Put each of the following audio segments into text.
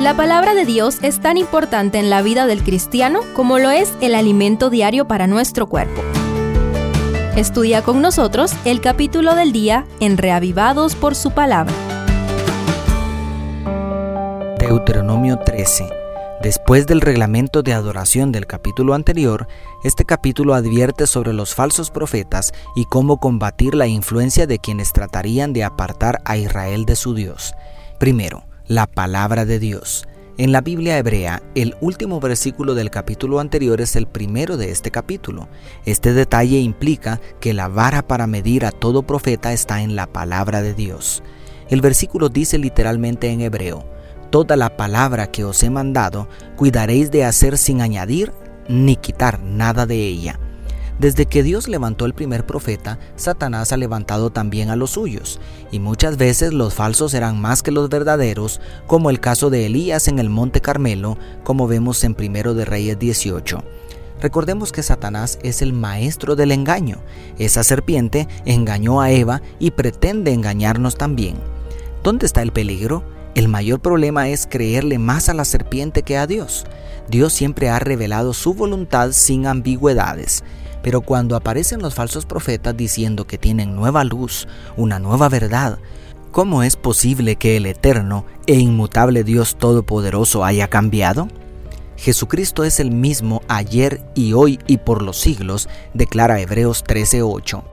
La palabra de Dios es tan importante en la vida del cristiano como lo es el alimento diario para nuestro cuerpo. Estudia con nosotros el capítulo del día en Reavivados por su palabra. Deuteronomio 13. Después del reglamento de adoración del capítulo anterior, este capítulo advierte sobre los falsos profetas y cómo combatir la influencia de quienes tratarían de apartar a Israel de su Dios. Primero, la palabra de Dios. En la Biblia hebrea, el último versículo del capítulo anterior es el primero de este capítulo. Este detalle implica que la vara para medir a todo profeta está en la palabra de Dios. El versículo dice literalmente en hebreo, Toda la palabra que os he mandado, cuidaréis de hacer sin añadir ni quitar nada de ella desde que Dios levantó el primer profeta, Satanás ha levantado también a los suyos, y muchas veces los falsos serán más que los verdaderos, como el caso de Elías en el Monte Carmelo, como vemos en Primero de Reyes 18. Recordemos que Satanás es el maestro del engaño. Esa serpiente engañó a Eva y pretende engañarnos también. ¿Dónde está el peligro? El mayor problema es creerle más a la serpiente que a Dios. Dios siempre ha revelado su voluntad sin ambigüedades. Pero cuando aparecen los falsos profetas diciendo que tienen nueva luz, una nueva verdad, ¿cómo es posible que el eterno e inmutable Dios Todopoderoso haya cambiado? Jesucristo es el mismo ayer y hoy y por los siglos, declara Hebreos 13:8.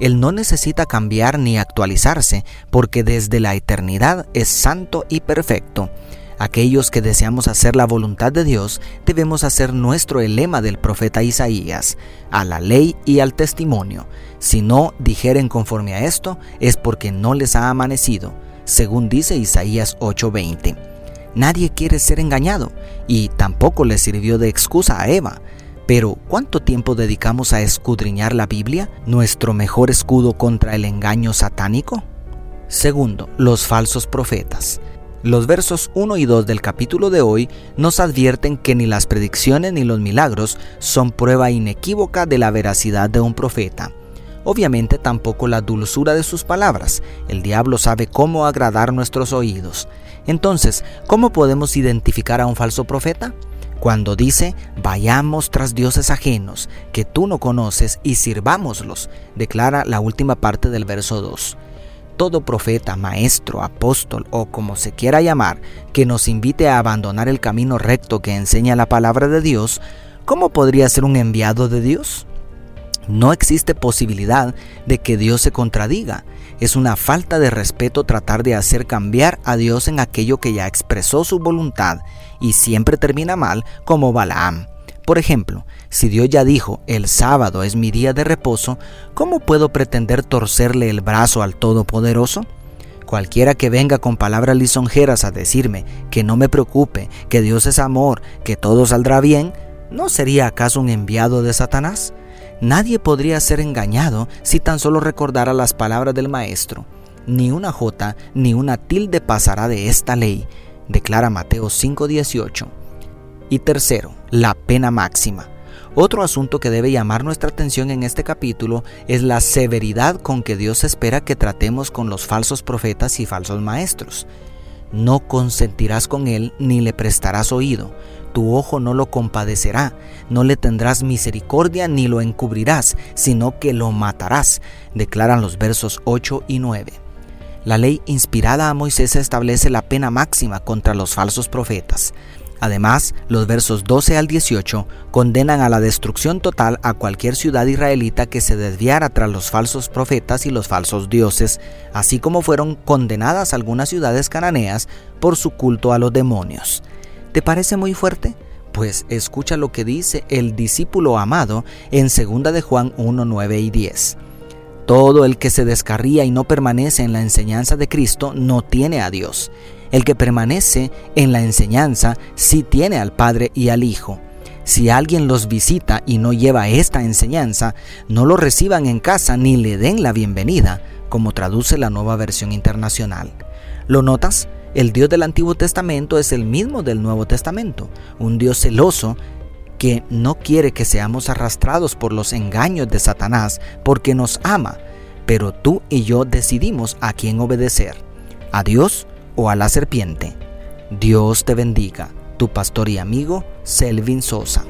Él no necesita cambiar ni actualizarse, porque desde la eternidad es santo y perfecto. Aquellos que deseamos hacer la voluntad de Dios debemos hacer nuestro lema del profeta Isaías, a la ley y al testimonio. Si no dijeren conforme a esto, es porque no les ha amanecido, según dice Isaías 8:20. Nadie quiere ser engañado y tampoco le sirvió de excusa a Eva. Pero, ¿cuánto tiempo dedicamos a escudriñar la Biblia, nuestro mejor escudo contra el engaño satánico? Segundo, los falsos profetas. Los versos 1 y 2 del capítulo de hoy nos advierten que ni las predicciones ni los milagros son prueba inequívoca de la veracidad de un profeta. Obviamente tampoco la dulzura de sus palabras. El diablo sabe cómo agradar nuestros oídos. Entonces, ¿cómo podemos identificar a un falso profeta? Cuando dice, vayamos tras dioses ajenos, que tú no conoces, y sirvámoslos, declara la última parte del verso 2 todo profeta, maestro, apóstol o como se quiera llamar, que nos invite a abandonar el camino recto que enseña la palabra de Dios, ¿cómo podría ser un enviado de Dios? No existe posibilidad de que Dios se contradiga. Es una falta de respeto tratar de hacer cambiar a Dios en aquello que ya expresó su voluntad y siempre termina mal como Balaam. Por ejemplo, si Dios ya dijo, el sábado es mi día de reposo, ¿cómo puedo pretender torcerle el brazo al Todopoderoso? Cualquiera que venga con palabras lisonjeras a decirme que no me preocupe, que Dios es amor, que todo saldrá bien, ¿no sería acaso un enviado de Satanás? Nadie podría ser engañado si tan solo recordara las palabras del Maestro. Ni una jota ni una tilde pasará de esta ley, declara Mateo 5:18. Y tercero, la pena máxima. Otro asunto que debe llamar nuestra atención en este capítulo es la severidad con que Dios espera que tratemos con los falsos profetas y falsos maestros. No consentirás con él ni le prestarás oído. Tu ojo no lo compadecerá, no le tendrás misericordia ni lo encubrirás, sino que lo matarás, declaran los versos 8 y 9. La ley inspirada a Moisés establece la pena máxima contra los falsos profetas. Además, los versos 12 al 18 condenan a la destrucción total a cualquier ciudad israelita que se desviara tras los falsos profetas y los falsos dioses, así como fueron condenadas algunas ciudades cananeas por su culto a los demonios. ¿Te parece muy fuerte? Pues escucha lo que dice el discípulo amado en 2 de Juan 1, 9 y 10. Todo el que se descarría y no permanece en la enseñanza de Cristo no tiene a Dios. El que permanece en la enseñanza sí tiene al Padre y al Hijo. Si alguien los visita y no lleva esta enseñanza, no lo reciban en casa ni le den la bienvenida, como traduce la nueva versión internacional. ¿Lo notas? El Dios del Antiguo Testamento es el mismo del Nuevo Testamento, un Dios celoso que no quiere que seamos arrastrados por los engaños de Satanás porque nos ama, pero tú y yo decidimos a quién obedecer, a Dios o a la serpiente. Dios te bendiga. Tu pastor y amigo, Selvin Sosa.